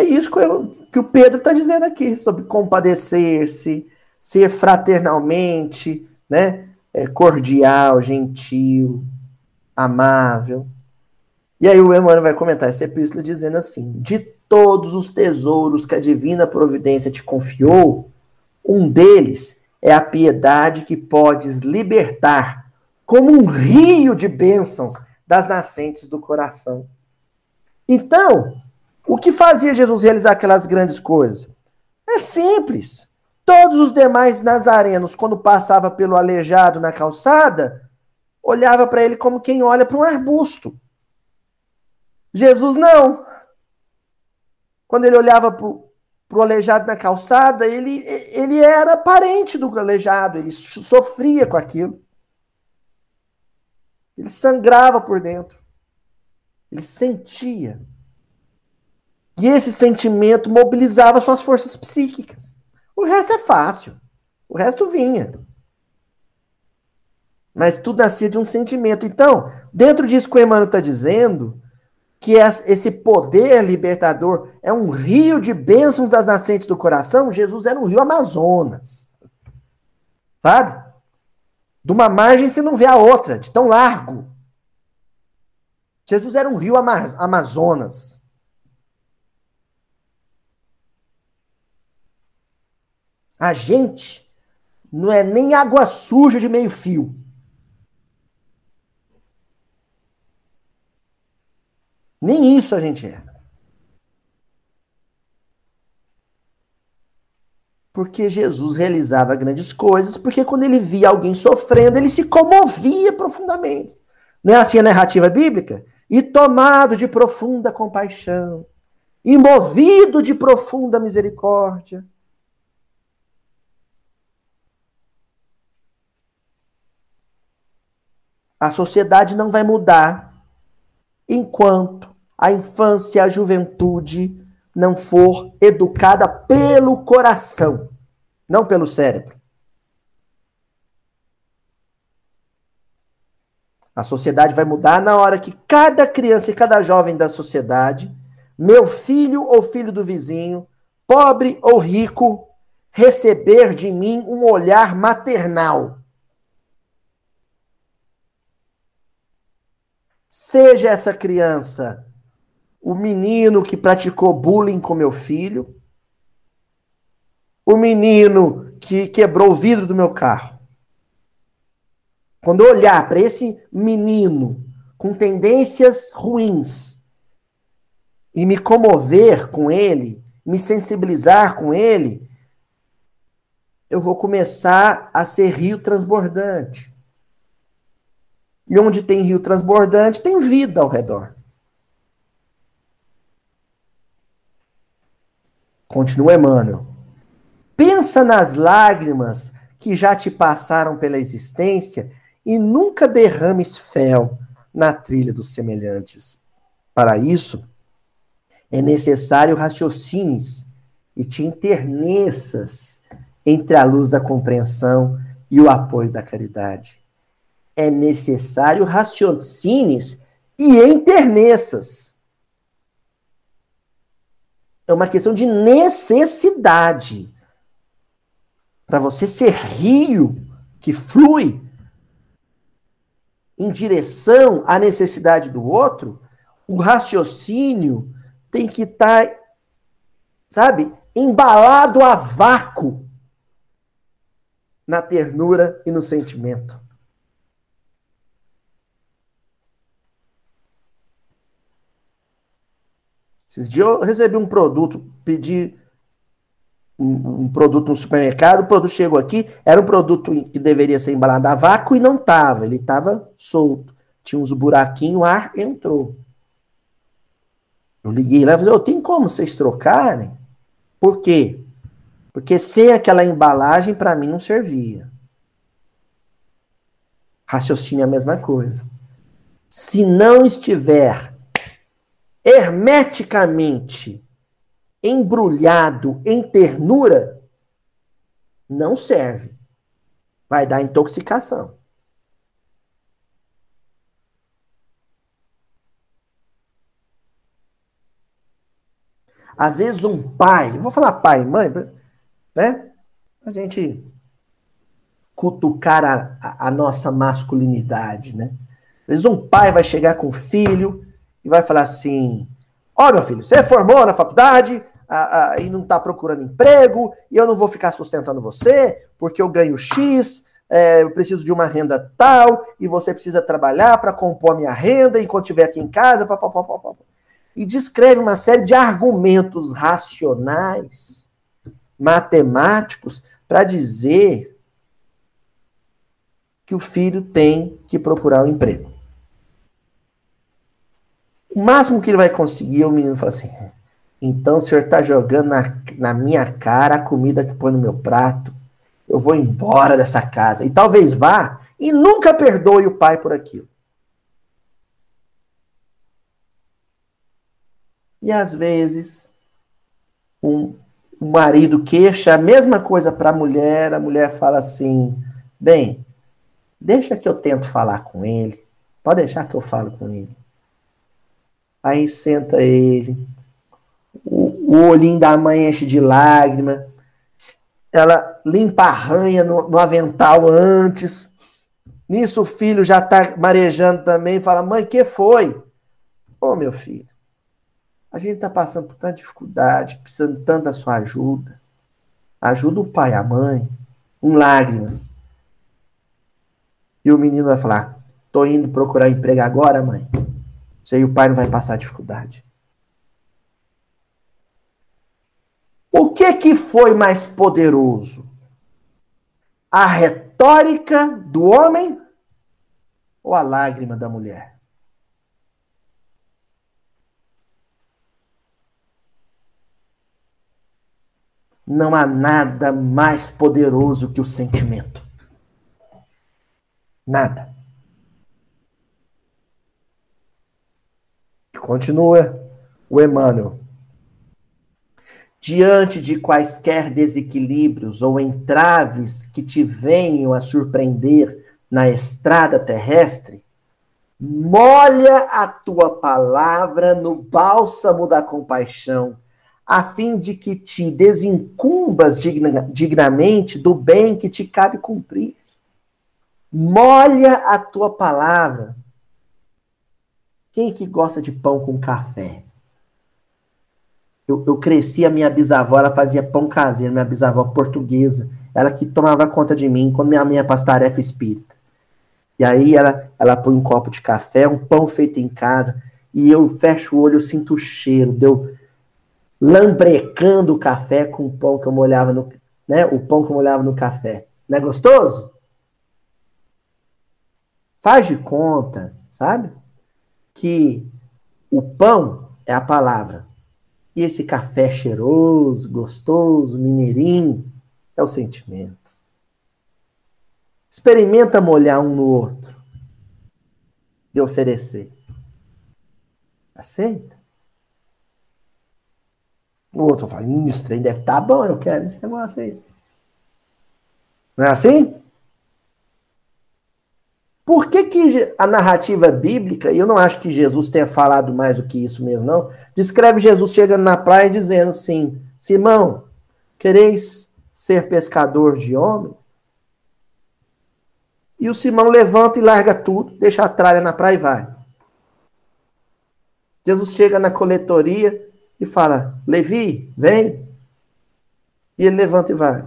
É, isso que, eu, que o Pedro está dizendo aqui, sobre compadecer-se, ser fraternalmente, né? É, cordial, gentil, amável. E aí o Emmanuel vai comentar essa epístola dizendo assim: De todos os tesouros que a divina providência te confiou, um deles é a piedade que podes libertar como um rio de bênçãos das nascentes do coração. Então, o que fazia Jesus realizar aquelas grandes coisas? É simples. Todos os demais nazarenos, quando passava pelo aleijado na calçada, olhava para ele como quem olha para um arbusto. Jesus não. Quando ele olhava para o aleijado na calçada, ele, ele era parente do aleijado, ele sofria com aquilo. Ele sangrava por dentro. Ele sentia. E esse sentimento mobilizava suas forças psíquicas. O resto é fácil. O resto vinha. Mas tudo nascia de um sentimento. Então, dentro disso que o Emmanuel está dizendo, que esse poder libertador é um rio de bênçãos das nascentes do coração, Jesus era um rio Amazonas. Sabe? De uma margem você não vê a outra, de tão largo. Jesus era um rio Amazonas. A gente não é nem água suja de meio fio. Nem isso a gente é. Porque Jesus realizava grandes coisas, porque quando ele via alguém sofrendo, ele se comovia profundamente. Não é assim a narrativa bíblica? E tomado de profunda compaixão, e movido de profunda misericórdia, A sociedade não vai mudar enquanto a infância e a juventude não for educada pelo coração, não pelo cérebro. A sociedade vai mudar na hora que cada criança e cada jovem da sociedade, meu filho ou filho do vizinho, pobre ou rico, receber de mim um olhar maternal Seja essa criança o menino que praticou bullying com meu filho, o menino que quebrou o vidro do meu carro. Quando eu olhar para esse menino com tendências ruins e me comover com ele, me sensibilizar com ele, eu vou começar a ser rio transbordante. E onde tem rio transbordante, tem vida ao redor. Continua Emmanuel. Pensa nas lágrimas que já te passaram pela existência e nunca derrames fel na trilha dos semelhantes. Para isso, é necessário raciocines e te interneças entre a luz da compreensão e o apoio da caridade é necessário raciocínios e enterneças. É uma questão de necessidade. Para você ser rio que flui em direção à necessidade do outro, o raciocínio tem que estar, tá, sabe, embalado a vácuo na ternura e no sentimento. Esses dias eu recebi um produto, pedi um, um, produto no supermercado, o produto chegou aqui, era um produto que deveria ser embalado a vácuo e não estava, ele estava solto. Tinha uns buraquinhos, o ar entrou. Eu liguei lá e falei, oh, tem como vocês trocarem? Por quê? Porque sem aquela embalagem, para mim, não servia. Raciocínio é a mesma coisa. Se não estiver hermeticamente embrulhado em ternura, não serve. Vai dar intoxicação. Às vezes um pai, vou falar pai, mãe, né? A gente cutucar a, a, a nossa masculinidade, né? Às vezes um pai vai chegar com o filho e vai falar assim: Ó, oh, meu filho, você formou na faculdade a, a, e não está procurando emprego, e eu não vou ficar sustentando você, porque eu ganho X, é, eu preciso de uma renda tal, e você precisa trabalhar para compor minha renda enquanto estiver aqui em casa. Pá, pá, pá, pá, pá. E descreve uma série de argumentos racionais, matemáticos, para dizer que o filho tem que procurar um emprego. O máximo que ele vai conseguir, o menino fala assim: então o senhor está jogando na, na minha cara a comida que põe no meu prato. Eu vou embora dessa casa. E talvez vá e nunca perdoe o pai por aquilo. E às vezes, um, um marido queixa a mesma coisa para a mulher, a mulher fala assim: bem, Deixa que eu tento falar com ele. Pode deixar que eu falo com ele. Aí senta ele. O, o olhinho da mãe enche de lágrima. Ela limpa a ranha no, no avental antes. Nisso o filho já tá marejando também. Fala, mãe, que foi? Ô, meu filho, a gente tá passando por tanta dificuldade, precisando tanto da sua ajuda. Ajuda o pai, a mãe, em lágrimas. E o menino vai falar: tô indo procurar emprego agora, mãe. Isso aí o pai não vai passar dificuldade. O que que foi mais poderoso? A retórica do homem ou a lágrima da mulher? Não há nada mais poderoso que o sentimento. Nada. Continua o Emmanuel. Diante de quaisquer desequilíbrios ou entraves que te venham a surpreender na estrada terrestre, molha a tua palavra no bálsamo da compaixão, a fim de que te desincumbas digna, dignamente do bem que te cabe cumprir. Molha a tua palavra. Quem que gosta de pão com café? Eu, eu cresci, a minha bisavó, ela fazia pão caseiro, minha bisavó portuguesa. Ela que tomava conta de mim quando minha mãe ia para espírita. E aí ela, ela põe um copo de café, um pão feito em casa, e eu fecho o olho, eu sinto o cheiro, deu lambrecando o café com o pão que eu molhava no, né, o pão que eu molhava no café. Não é gostoso? Faz de conta, sabe? Que o pão é a palavra. E esse café cheiroso, gostoso, mineirinho, é o sentimento. Experimenta molhar um no outro e oferecer. Aceita? O outro fala, isso trem deve estar tá bom, eu quero esse negócio aí. Não é assim? Por que, que a narrativa bíblica, e eu não acho que Jesus tenha falado mais do que isso mesmo, não, descreve Jesus chegando na praia dizendo assim: Simão, quereis ser pescador de homens? E o Simão levanta e larga tudo, deixa a tralha na praia e vai. Jesus chega na coletoria e fala: Levi, vem. E ele levanta e vai.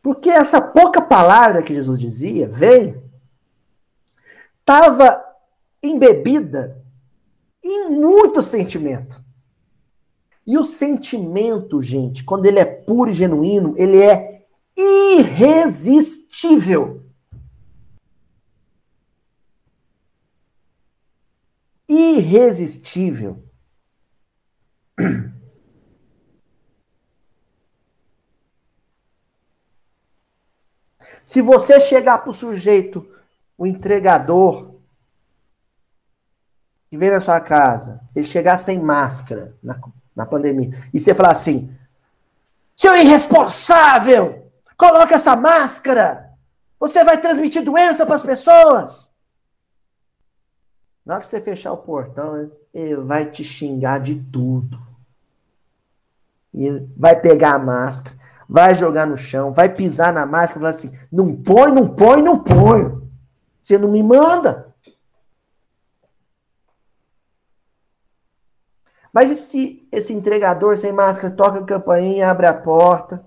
Porque essa pouca palavra que Jesus dizia, vem, estava embebida em muito sentimento. E o sentimento, gente, quando ele é puro e genuíno, ele é irresistível. Irresistível. Se você chegar para o sujeito o entregador que vem na sua casa, ele chegar sem máscara na, na pandemia, e você falar assim: seu irresponsável, coloca essa máscara, você vai transmitir doença para as pessoas. Na hora que você fechar o portão, ele vai te xingar de tudo. E vai pegar a máscara, vai jogar no chão, vai pisar na máscara e falar assim: não põe, não põe, não põe. Você não me manda. Mas esse, esse entregador sem máscara toca a campainha, abre a porta.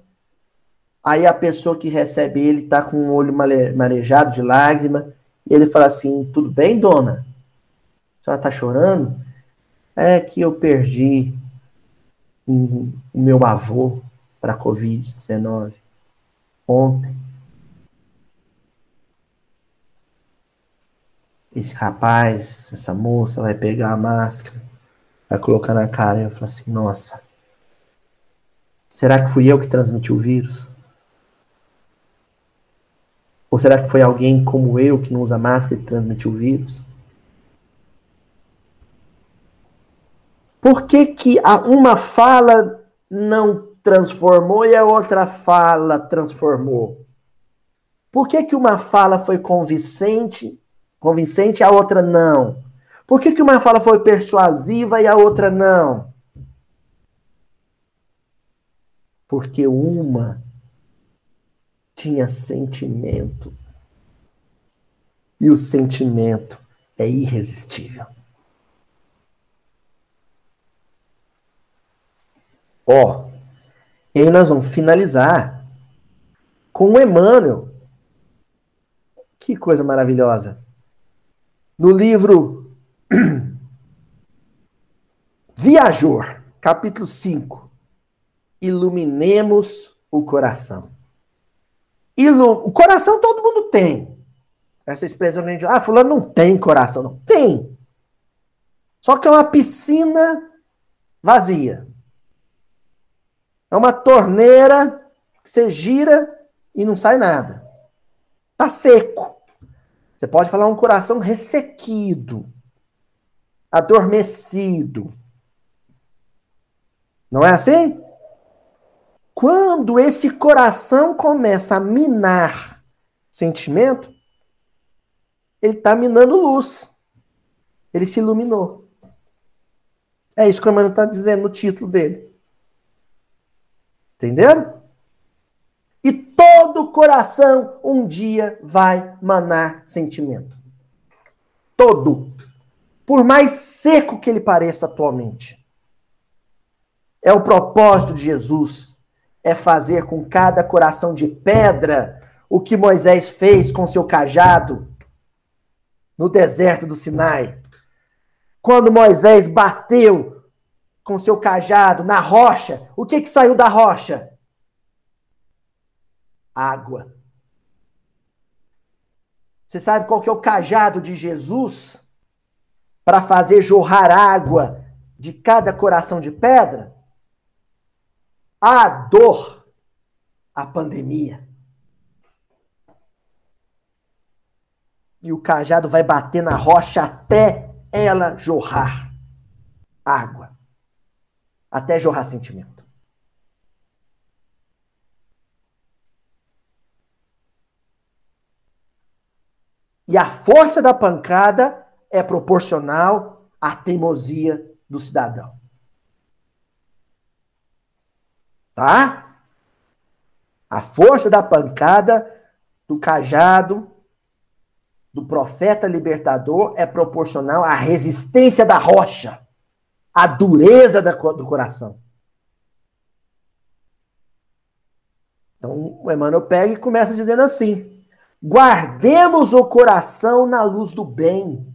Aí a pessoa que recebe ele está com o olho marejado de lágrima. E ele fala assim: Tudo bem, dona? A senhora está chorando? É que eu perdi o meu avô para a Covid-19 ontem. Esse rapaz, essa moça vai pegar a máscara, vai colocar na cara e eu falo assim, nossa, será que fui eu que transmiti o vírus? Ou será que foi alguém como eu que não usa máscara e transmitiu o vírus? Por que, que uma fala não transformou e a outra fala transformou? Por que, que uma fala foi convincente, convincente e a outra não? Por que, que uma fala foi persuasiva e a outra não? Porque uma tinha sentimento. E o sentimento é irresistível. Ó, oh, e aí nós vamos finalizar com o Emmanuel. Que coisa maravilhosa. No livro Viajor, capítulo 5. Iluminemos o coração. Ilu o coração todo mundo tem. Essa expressão gente ah, fulano não tem coração. Não, tem. Só que é uma piscina vazia. É uma torneira que você gira e não sai nada. Tá seco. Você pode falar um coração ressequido, adormecido. Não é assim? Quando esse coração começa a minar sentimento, ele está minando luz. Ele se iluminou. É isso que o Emmanuel está dizendo no título dele. Entenderam? Todo coração um dia vai manar sentimento. Todo. Por mais seco que ele pareça atualmente. É o propósito de Jesus. É fazer com cada coração de pedra o que Moisés fez com seu cajado no deserto do Sinai. Quando Moisés bateu com seu cajado na rocha, o que que saiu da rocha? Água. Você sabe qual que é o cajado de Jesus para fazer jorrar água de cada coração de pedra? A dor, a pandemia. e o cajado vai bater na rocha até ela jorrar água, até jorrar sentimento. E a força da pancada é proporcional à teimosia do cidadão. Tá? A força da pancada, do cajado, do profeta libertador é proporcional à resistência da rocha, à dureza do coração. Então, o Emmanuel pega e começa dizendo assim: guardemos o coração na luz do bem,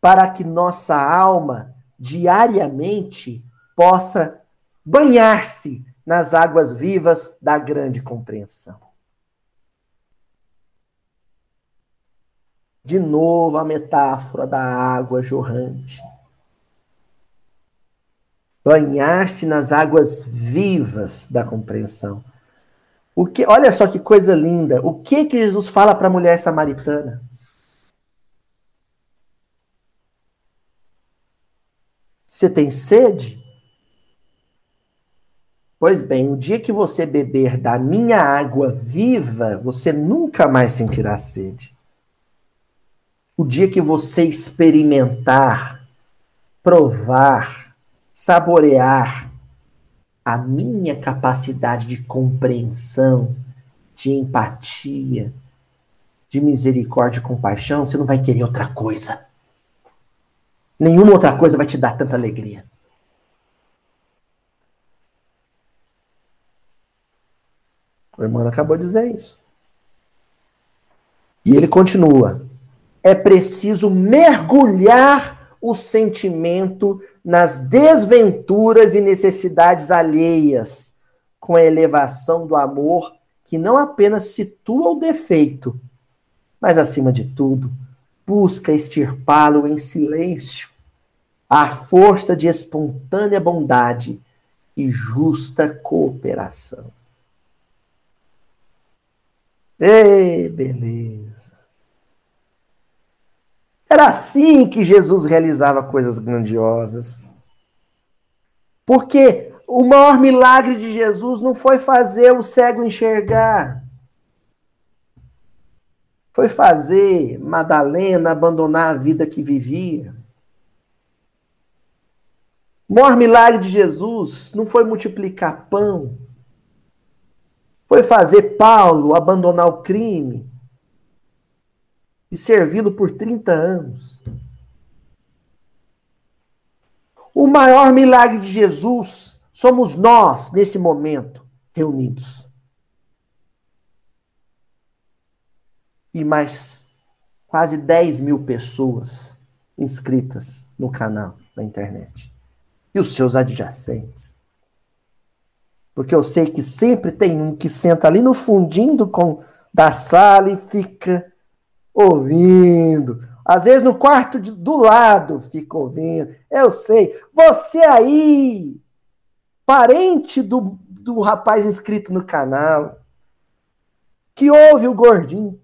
para que nossa alma diariamente possa banhar-se nas águas vivas da grande compreensão. De novo a metáfora da água jorrante. Banhar-se nas águas vivas da compreensão. O que, olha só que coisa linda. O que que Jesus fala para a mulher samaritana? Você tem sede? Pois bem, o dia que você beber da minha água viva, você nunca mais sentirá sede. O dia que você experimentar, provar, saborear a minha capacidade de compreensão, de empatia, de misericórdia e compaixão, você não vai querer outra coisa. Nenhuma outra coisa vai te dar tanta alegria. O irmão acabou de dizer isso. E ele continua é preciso mergulhar o sentimento nas desventuras e necessidades alheias, com a elevação do amor que não apenas situa o defeito, mas, acima de tudo, busca extirpá-lo em silêncio, à força de espontânea bondade e justa cooperação. Ei, beleza! Era assim que Jesus realizava coisas grandiosas. Porque o maior milagre de Jesus não foi fazer o cego enxergar. Foi fazer Madalena abandonar a vida que vivia. O maior milagre de Jesus não foi multiplicar pão. Foi fazer Paulo abandonar o crime e servi-lo por 30 anos. O maior milagre de Jesus somos nós, nesse momento, reunidos. E mais quase 10 mil pessoas inscritas no canal da internet. E os seus adjacentes. Porque eu sei que sempre tem um que senta ali no fundinho com, da sala e fica ouvindo. Às vezes no quarto de, do lado fica ouvindo. Eu sei. Você aí, parente do, do rapaz inscrito no canal, que ouve o gordinho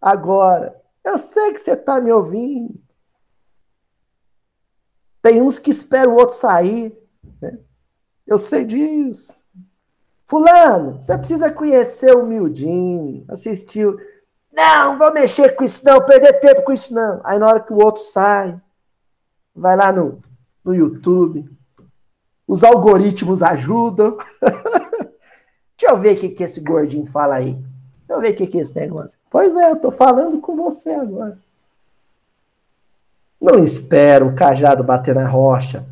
agora. Eu sei que você está me ouvindo. Tem uns que esperam o outro sair. Né? Eu sei disso. Fulano, você precisa conhecer o Mildinho, assistiu. Não, vou mexer com isso não, perder tempo com isso não. Aí na hora que o outro sai, vai lá no, no YouTube. Os algoritmos ajudam. Deixa eu ver o que, que esse gordinho fala aí. Deixa eu ver o que, que é esse negócio. Pois é, eu tô falando com você agora. Não espero o cajado bater na rocha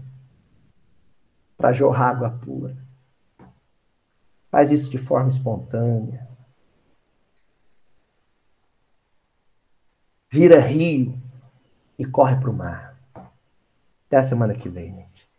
para jorrar água pura. Faz isso de forma espontânea. vira rio e corre para o mar. Até a semana que vem, gente.